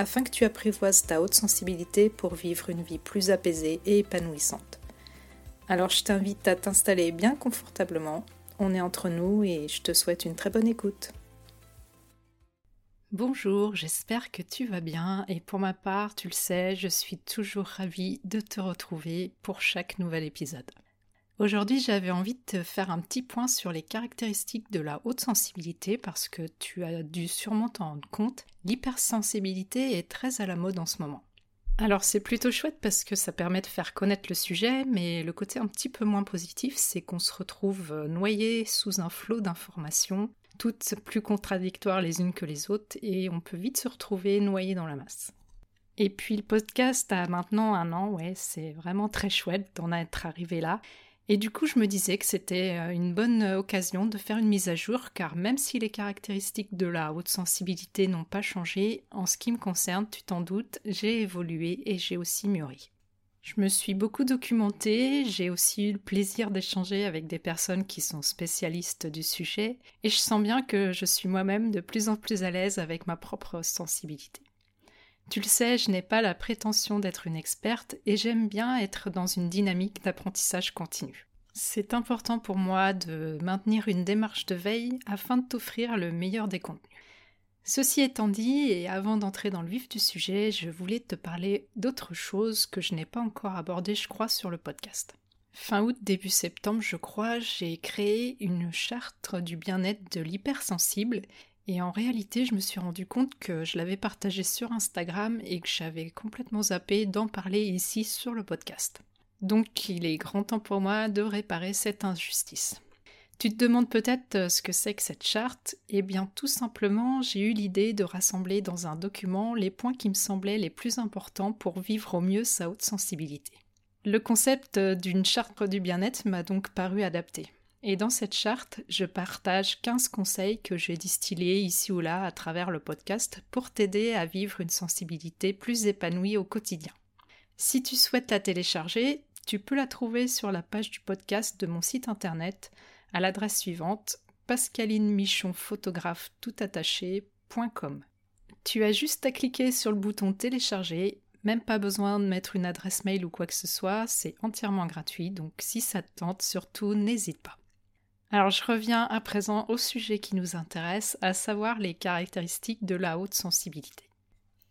afin que tu apprivoises ta haute sensibilité pour vivre une vie plus apaisée et épanouissante. Alors je t'invite à t'installer bien confortablement, on est entre nous et je te souhaite une très bonne écoute. Bonjour, j'espère que tu vas bien et pour ma part, tu le sais, je suis toujours ravie de te retrouver pour chaque nouvel épisode. Aujourd'hui, j'avais envie de te faire un petit point sur les caractéristiques de la haute sensibilité parce que tu as dû sûrement t'en rendre compte, l'hypersensibilité est très à la mode en ce moment. Alors c'est plutôt chouette parce que ça permet de faire connaître le sujet, mais le côté un petit peu moins positif, c'est qu'on se retrouve noyé sous un flot d'informations, toutes plus contradictoires les unes que les autres, et on peut vite se retrouver noyé dans la masse. Et puis le podcast a maintenant un an, ouais, c'est vraiment très chouette d'en être arrivé là. Et du coup, je me disais que c'était euh, une bonne euh, occasion de faire une mise à jour, car même si les caractéristiques de la haute sensibilité n'ont pas changé, en ce qui me concerne, tu t'en doutes, j'ai évolué et j'ai aussi mûri. Je me suis beaucoup documentée, j'ai aussi eu le plaisir d'échanger avec des personnes qui sont spécialistes du sujet, et je sens bien que je suis moi-même de plus en plus à l'aise avec ma propre sensibilité. Tu le sais, je n'ai pas la prétention d'être une experte et j'aime bien être dans une dynamique d'apprentissage continu. C'est important pour moi de maintenir une démarche de veille afin de t'offrir le meilleur des contenus. Ceci étant dit, et avant d'entrer dans le vif du sujet, je voulais te parler d'autre chose que je n'ai pas encore abordé, je crois, sur le podcast. Fin août, début septembre, je crois, j'ai créé une charte du bien-être de l'hypersensible et en réalité, je me suis rendu compte que je l'avais partagé sur Instagram et que j'avais complètement zappé d'en parler ici sur le podcast. Donc il est grand temps pour moi de réparer cette injustice. Tu te demandes peut-être euh, ce que c'est que cette charte? Eh bien tout simplement, j'ai eu l'idée de rassembler dans un document les points qui me semblaient les plus importants pour vivre au mieux sa haute sensibilité. Le concept euh, d'une charte du bien-être m'a donc paru adapté. Et dans cette charte, je partage 15 conseils que j'ai distillés ici ou là à travers le podcast pour t'aider à vivre une sensibilité plus épanouie au quotidien. Si tu souhaites la télécharger, tu peux la trouver sur la page du podcast de mon site internet à l'adresse suivante pascaline-michon-photographe-tout-attaché.com. Tu as juste à cliquer sur le bouton télécharger, même pas besoin de mettre une adresse mail ou quoi que ce soit, c'est entièrement gratuit, donc si ça te tente, surtout n'hésite pas. Alors je reviens à présent au sujet qui nous intéresse, à savoir les caractéristiques de la haute sensibilité.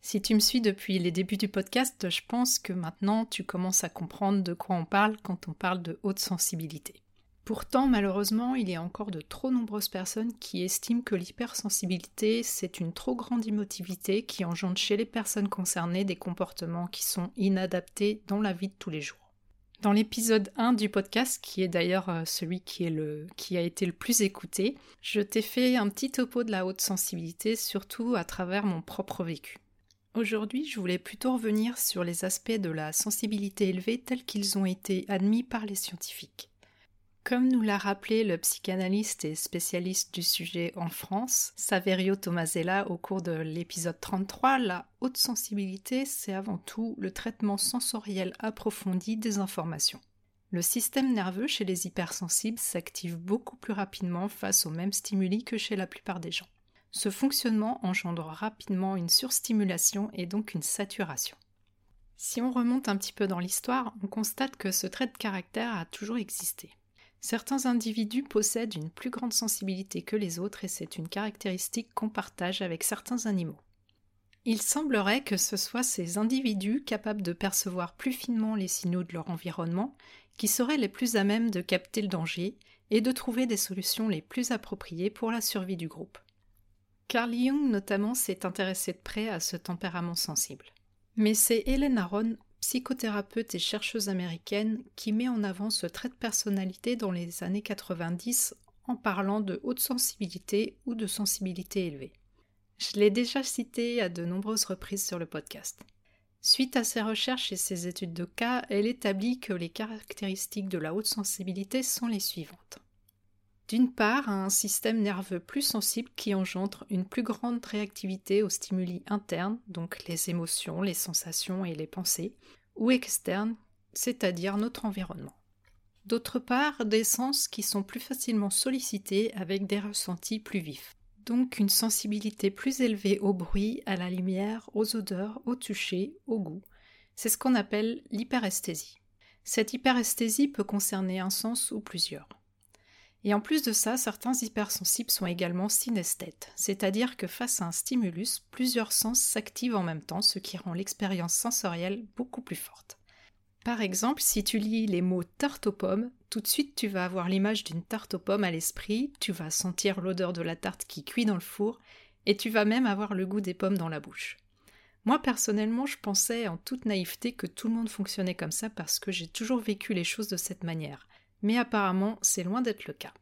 Si tu me suis depuis les débuts du podcast, je pense que maintenant tu commences à comprendre de quoi on parle quand on parle de haute sensibilité. Pourtant, malheureusement, il y a encore de trop nombreuses personnes qui estiment que l'hypersensibilité, c'est une trop grande émotivité qui engendre chez les personnes concernées des comportements qui sont inadaptés dans la vie de tous les jours. Dans l'épisode 1 du podcast, qui est d'ailleurs euh, celui qui, qui a été le plus écouté, je t'ai fait un petit topo de la haute sensibilité, surtout à travers mon propre vécu. Aujourd'hui, je voulais plutôt revenir sur les aspects de la sensibilité élevée tels qu'ils ont été admis par les scientifiques. Comme nous l'a rappelé le psychanalyste et spécialiste du sujet en France, Saverio Tomasella au cours de l'épisode 33, la haute sensibilité, c'est avant tout le traitement sensoriel approfondi des informations. Le système nerveux chez les hypersensibles s'active beaucoup plus rapidement face aux mêmes stimuli que chez la plupart des gens. Ce fonctionnement engendre rapidement une surstimulation et donc une saturation. Si on remonte un petit peu dans l'histoire, on constate que ce trait de caractère a toujours existé. Certains individus possèdent une plus grande sensibilité que les autres et c'est une caractéristique qu'on partage avec certains animaux. Il semblerait que ce soit ces individus capables de percevoir plus finement les signaux de leur environnement qui seraient les plus à même de capter le danger et de trouver des solutions les plus appropriées pour la survie du groupe. Carl Jung notamment s'est intéressé de près à ce tempérament sensible. Mais c'est Hélène Aron psychothérapeute et chercheuse américaine qui met en avant ce trait de personnalité dans les années 90 en parlant de haute sensibilité ou de sensibilité élevée. Je l'ai déjà cité à de nombreuses reprises sur le podcast. Suite à ses recherches et ses études de cas, elle établit que les caractéristiques de la haute sensibilité sont les suivantes. D'une part, un système nerveux plus sensible qui engendre une plus grande réactivité aux stimuli internes, donc les émotions, les sensations et les pensées, ou externes, c'est-à-dire notre environnement. D'autre part, des sens qui sont plus facilement sollicités avec des ressentis plus vifs. Donc une sensibilité plus élevée au bruit, à la lumière, aux odeurs, au toucher, au goût. C'est ce qu'on appelle l'hyperesthésie. Cette hyperesthésie peut concerner un sens ou plusieurs. Et en plus de ça, certains hypersensibles sont également synesthètes, c'est-à-dire que face à un stimulus, plusieurs sens s'activent en même temps, ce qui rend l'expérience sensorielle beaucoup plus forte. Par exemple, si tu lis les mots tarte aux pommes, tout de suite tu vas avoir l'image d'une tarte aux pommes à l'esprit, tu vas sentir l'odeur de la tarte qui cuit dans le four, et tu vas même avoir le goût des pommes dans la bouche. Moi personnellement, je pensais en toute naïveté que tout le monde fonctionnait comme ça parce que j'ai toujours vécu les choses de cette manière mais apparemment c'est loin d'être le cas.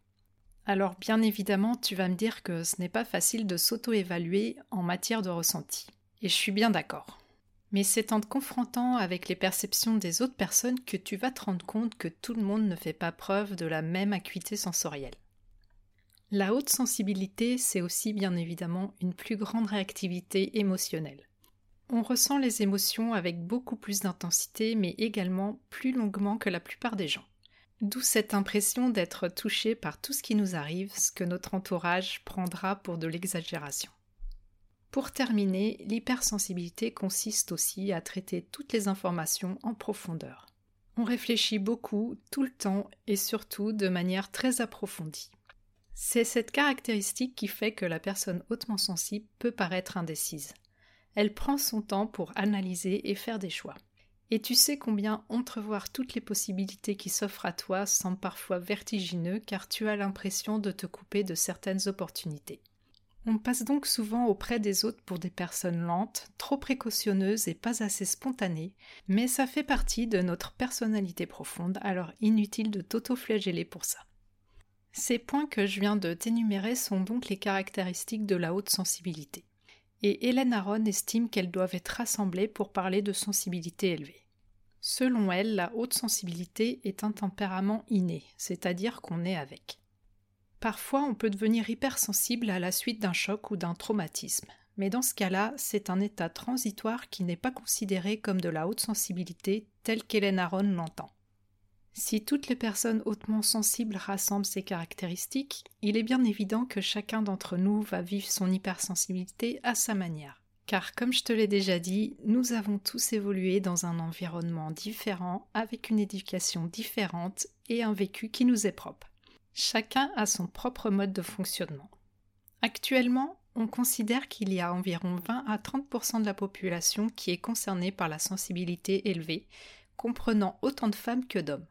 Alors bien évidemment, tu vas me dire que ce n'est pas facile de s'auto-évaluer en matière de ressenti. Et je suis bien d'accord. Mais c'est en te confrontant avec les perceptions des autres personnes que tu vas te rendre compte que tout le monde ne fait pas preuve de la même acuité sensorielle. La haute sensibilité, c'est aussi bien évidemment une plus grande réactivité émotionnelle. On ressent les émotions avec beaucoup plus d'intensité, mais également plus longuement que la plupart des gens. D'où cette impression d'être touché par tout ce qui nous arrive, ce que notre entourage prendra pour de l'exagération. Pour terminer, l'hypersensibilité consiste aussi à traiter toutes les informations en profondeur. On réfléchit beaucoup, tout le temps et surtout de manière très approfondie. C'est cette caractéristique qui fait que la personne hautement sensible peut paraître indécise. Elle prend son temps pour analyser et faire des choix. Et tu sais combien entrevoir toutes les possibilités qui s'offrent à toi semble parfois vertigineux car tu as l'impression de te couper de certaines opportunités. On passe donc souvent auprès des autres pour des personnes lentes, trop précautionneuses et pas assez spontanées, mais ça fait partie de notre personnalité profonde, alors inutile de t'auto-flageller pour ça. Ces points que je viens de t'énumérer sont donc les caractéristiques de la haute sensibilité et Hélène Aron estime qu'elles doivent être rassemblées pour parler de sensibilité élevée. Selon elle, la haute sensibilité est un tempérament inné, c'est-à-dire qu'on est avec. Parfois, on peut devenir hypersensible à la suite d'un choc ou d'un traumatisme, mais dans ce cas-là, c'est un état transitoire qui n'est pas considéré comme de la haute sensibilité telle qu'Hélène Aron l'entend. Si toutes les personnes hautement sensibles rassemblent ces caractéristiques, il est bien évident que chacun d'entre nous va vivre son hypersensibilité à sa manière. Car comme je te l'ai déjà dit, nous avons tous évolué dans un environnement différent, avec une éducation différente et un vécu qui nous est propre. Chacun a son propre mode de fonctionnement. Actuellement, on considère qu'il y a environ 20 à 30% de la population qui est concernée par la sensibilité élevée, comprenant autant de femmes que d'hommes.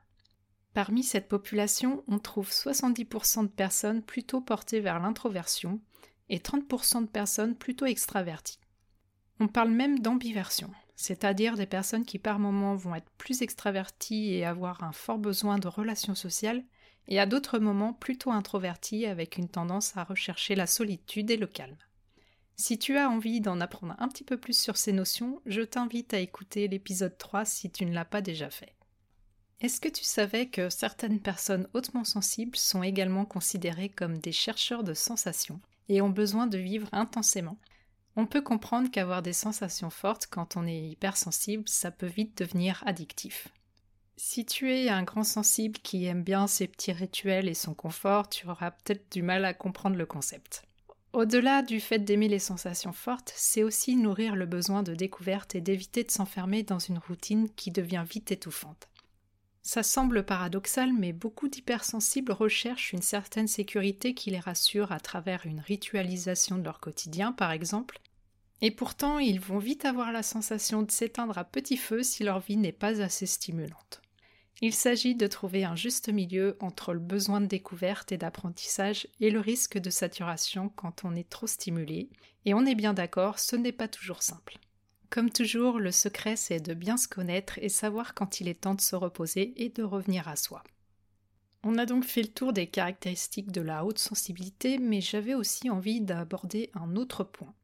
Parmi cette population, on trouve 70% de personnes plutôt portées vers l'introversion et 30% de personnes plutôt extraverties. On parle même d'ambiversion, c'est-à-dire des personnes qui par moments vont être plus extraverties et avoir un fort besoin de relations sociales, et à d'autres moments plutôt introverties avec une tendance à rechercher la solitude et le calme. Si tu as envie d'en apprendre un petit peu plus sur ces notions, je t'invite à écouter l'épisode 3 si tu ne l'as pas déjà fait. Est-ce que tu savais que certaines personnes hautement sensibles sont également considérées comme des chercheurs de sensations et ont besoin de vivre intensément? On peut comprendre qu'avoir des sensations fortes quand on est hypersensible, ça peut vite devenir addictif. Si tu es un grand sensible qui aime bien ses petits rituels et son confort, tu auras peut-être du mal à comprendre le concept. Au-delà du fait d'aimer les sensations fortes, c'est aussi nourrir le besoin de découverte et d'éviter de s'enfermer dans une routine qui devient vite étouffante. Ça semble paradoxal, mais beaucoup d'hypersensibles recherchent une certaine sécurité qui les rassure à travers une ritualisation de leur quotidien, par exemple, et pourtant ils vont vite avoir la sensation de s'éteindre à petit feu si leur vie n'est pas assez stimulante. Il s'agit de trouver un juste milieu entre le besoin de découverte et d'apprentissage et le risque de saturation quand on est trop stimulé, et on est bien d'accord, ce n'est pas toujours simple. Comme toujours, le secret c'est de bien se connaître et savoir quand il est temps de se reposer et de revenir à soi. On a donc fait le tour des caractéristiques de la haute sensibilité, mais j'avais aussi envie d'aborder un autre point.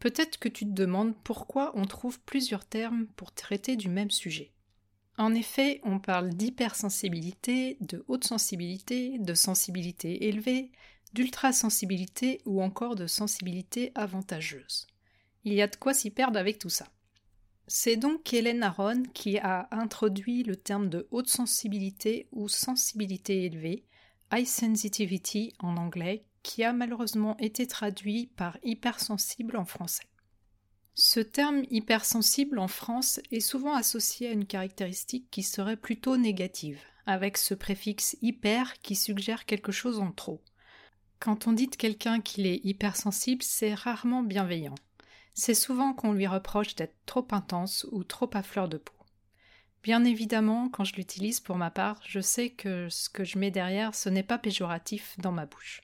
Peut-être que tu te demandes pourquoi on trouve plusieurs termes pour traiter du même sujet. En effet, on parle d'hypersensibilité, de haute sensibilité, de sensibilité élevée, d'ultrasensibilité ou encore de sensibilité avantageuse. Il y a de quoi s'y perdre avec tout ça. C'est donc Hélène Aron qui a introduit le terme de haute sensibilité ou sensibilité élevée, high sensitivity en anglais, qui a malheureusement été traduit par hypersensible en français. Ce terme hypersensible en France est souvent associé à une caractéristique qui serait plutôt négative, avec ce préfixe hyper qui suggère quelque chose en trop. Quand on dit de quelqu'un qu'il est hypersensible, c'est rarement bienveillant. C'est souvent qu'on lui reproche d'être trop intense ou trop à fleur de peau. Bien évidemment, quand je l'utilise pour ma part, je sais que ce que je mets derrière, ce n'est pas péjoratif dans ma bouche.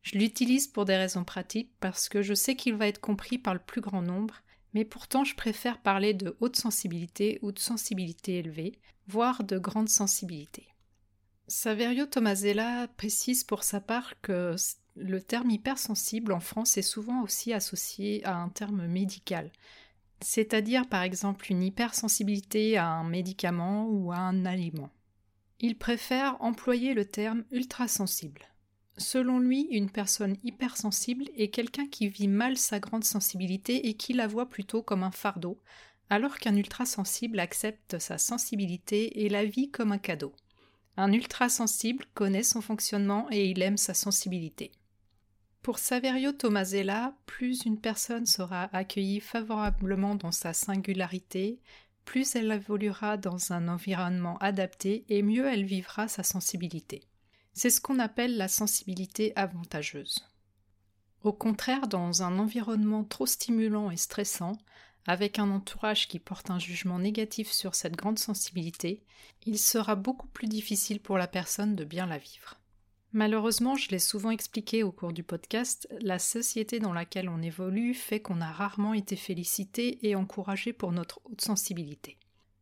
Je l'utilise pour des raisons pratiques parce que je sais qu'il va être compris par le plus grand nombre, mais pourtant je préfère parler de haute sensibilité ou de sensibilité élevée, voire de grande sensibilité. Saverio Tomasella précise pour sa part que le terme hypersensible en France est souvent aussi associé à un terme médical, c'est-à-dire par exemple une hypersensibilité à un médicament ou à un aliment. Il préfère employer le terme ultrasensible. Selon lui, une personne hypersensible est quelqu'un qui vit mal sa grande sensibilité et qui la voit plutôt comme un fardeau, alors qu'un ultrasensible accepte sa sensibilité et la vit comme un cadeau. Un ultrasensible connaît son fonctionnement et il aime sa sensibilité. Pour Saverio Tomasella, plus une personne sera accueillie favorablement dans sa singularité, plus elle évoluera dans un environnement adapté et mieux elle vivra sa sensibilité. C'est ce qu'on appelle la sensibilité avantageuse. Au contraire, dans un environnement trop stimulant et stressant, avec un entourage qui porte un jugement négatif sur cette grande sensibilité, il sera beaucoup plus difficile pour la personne de bien la vivre. Malheureusement, je l'ai souvent expliqué au cours du podcast, la société dans laquelle on évolue fait qu'on a rarement été félicité et encouragé pour notre haute sensibilité.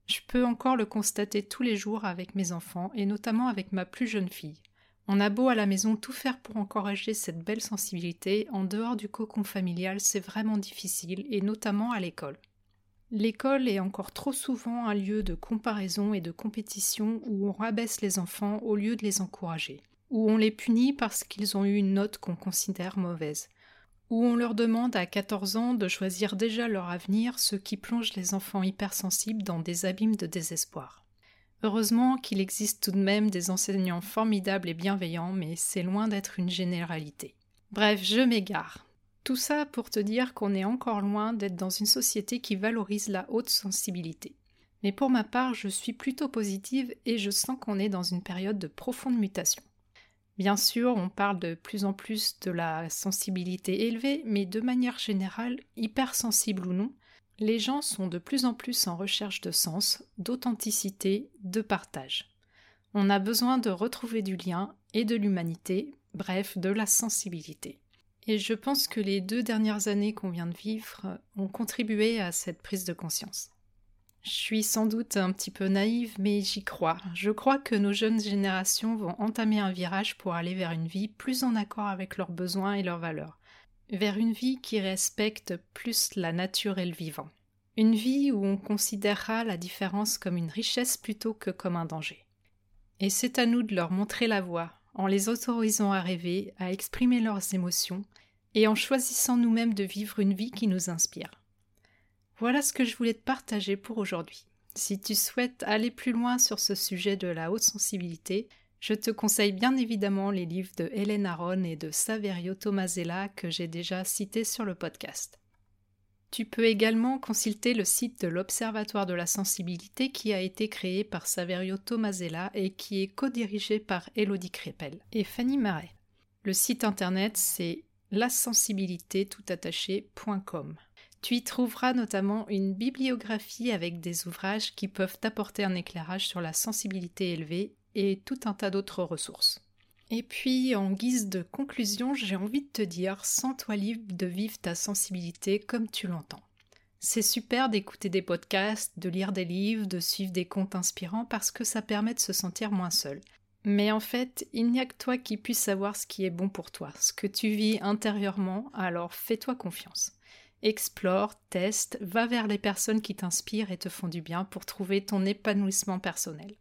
Je peux encore le constater tous les jours avec mes enfants et notamment avec ma plus jeune fille. On a beau à la maison tout faire pour encourager cette belle sensibilité, en dehors du cocon familial, c'est vraiment difficile, et notamment à l'école. L'école est encore trop souvent un lieu de comparaison et de compétition où on rabaisse les enfants au lieu de les encourager, où on les punit parce qu'ils ont eu une note qu'on considère mauvaise, où on leur demande à 14 ans de choisir déjà leur avenir, ce qui plonge les enfants hypersensibles dans des abîmes de désespoir. Heureusement qu'il existe tout de même des enseignants formidables et bienveillants, mais c'est loin d'être une généralité. Bref, je m'égare. Tout ça pour te dire qu'on est encore loin d'être dans une société qui valorise la haute sensibilité. Mais pour ma part, je suis plutôt positive et je sens qu'on est dans une période de profonde mutation. Bien sûr, on parle de plus en plus de la sensibilité élevée, mais de manière générale, hypersensible ou non, les gens sont de plus en plus en recherche de sens, d'authenticité, de partage. On a besoin de retrouver du lien et de l'humanité, bref, de la sensibilité. Et je pense que les deux dernières années qu'on vient de vivre ont contribué à cette prise de conscience. Je suis sans doute un petit peu naïve, mais j'y crois. Je crois que nos jeunes générations vont entamer un virage pour aller vers une vie plus en accord avec leurs besoins et leurs valeurs, vers une vie qui respecte plus la nature et le vivant. Une vie où on considérera la différence comme une richesse plutôt que comme un danger. Et c'est à nous de leur montrer la voie, en les autorisant à rêver, à exprimer leurs émotions, et en choisissant nous-mêmes de vivre une vie qui nous inspire. Voilà ce que je voulais te partager pour aujourd'hui. Si tu souhaites aller plus loin sur ce sujet de la haute sensibilité, je te conseille bien évidemment les livres de Hélène Aron et de Saverio Tomasella que j'ai déjà cités sur le podcast. Tu peux également consulter le site de l'Observatoire de la sensibilité qui a été créé par Saverio Tomasella et qui est co-dirigé par Elodie Crépel et Fanny Marais. Le site internet c'est lasensibilité.com. Tu y trouveras notamment une bibliographie avec des ouvrages qui peuvent t'apporter un éclairage sur la sensibilité élevée et tout un tas d'autres ressources. Et puis, en guise de conclusion, j'ai envie de te dire, sens-toi libre de vivre ta sensibilité comme tu l'entends. C'est super d'écouter des podcasts, de lire des livres, de suivre des comptes inspirants parce que ça permet de se sentir moins seul. Mais en fait, il n'y a que toi qui puisse savoir ce qui est bon pour toi, ce que tu vis intérieurement, alors fais-toi confiance. Explore, teste, va vers les personnes qui t'inspirent et te font du bien pour trouver ton épanouissement personnel.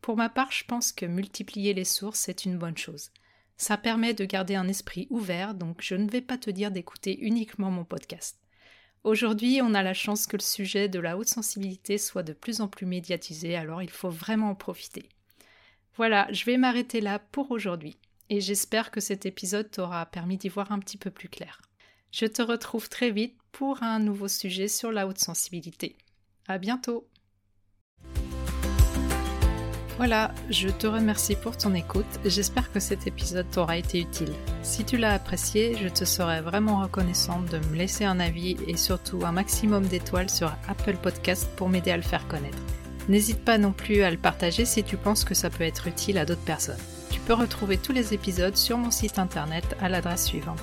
Pour ma part, je pense que multiplier les sources est une bonne chose. Ça permet de garder un esprit ouvert, donc je ne vais pas te dire d'écouter uniquement mon podcast. Aujourd'hui, on a la chance que le sujet de la haute sensibilité soit de plus en plus médiatisé, alors il faut vraiment en profiter. Voilà, je vais m'arrêter là pour aujourd'hui, et j'espère que cet épisode t'aura permis d'y voir un petit peu plus clair. Je te retrouve très vite pour un nouveau sujet sur la haute sensibilité. À bientôt! Voilà, je te remercie pour ton écoute. J'espère que cet épisode t'aura été utile. Si tu l'as apprécié, je te serais vraiment reconnaissante de me laisser un avis et surtout un maximum d'étoiles sur Apple Podcast pour m'aider à le faire connaître. N'hésite pas non plus à le partager si tu penses que ça peut être utile à d'autres personnes. Tu peux retrouver tous les épisodes sur mon site internet à l'adresse suivante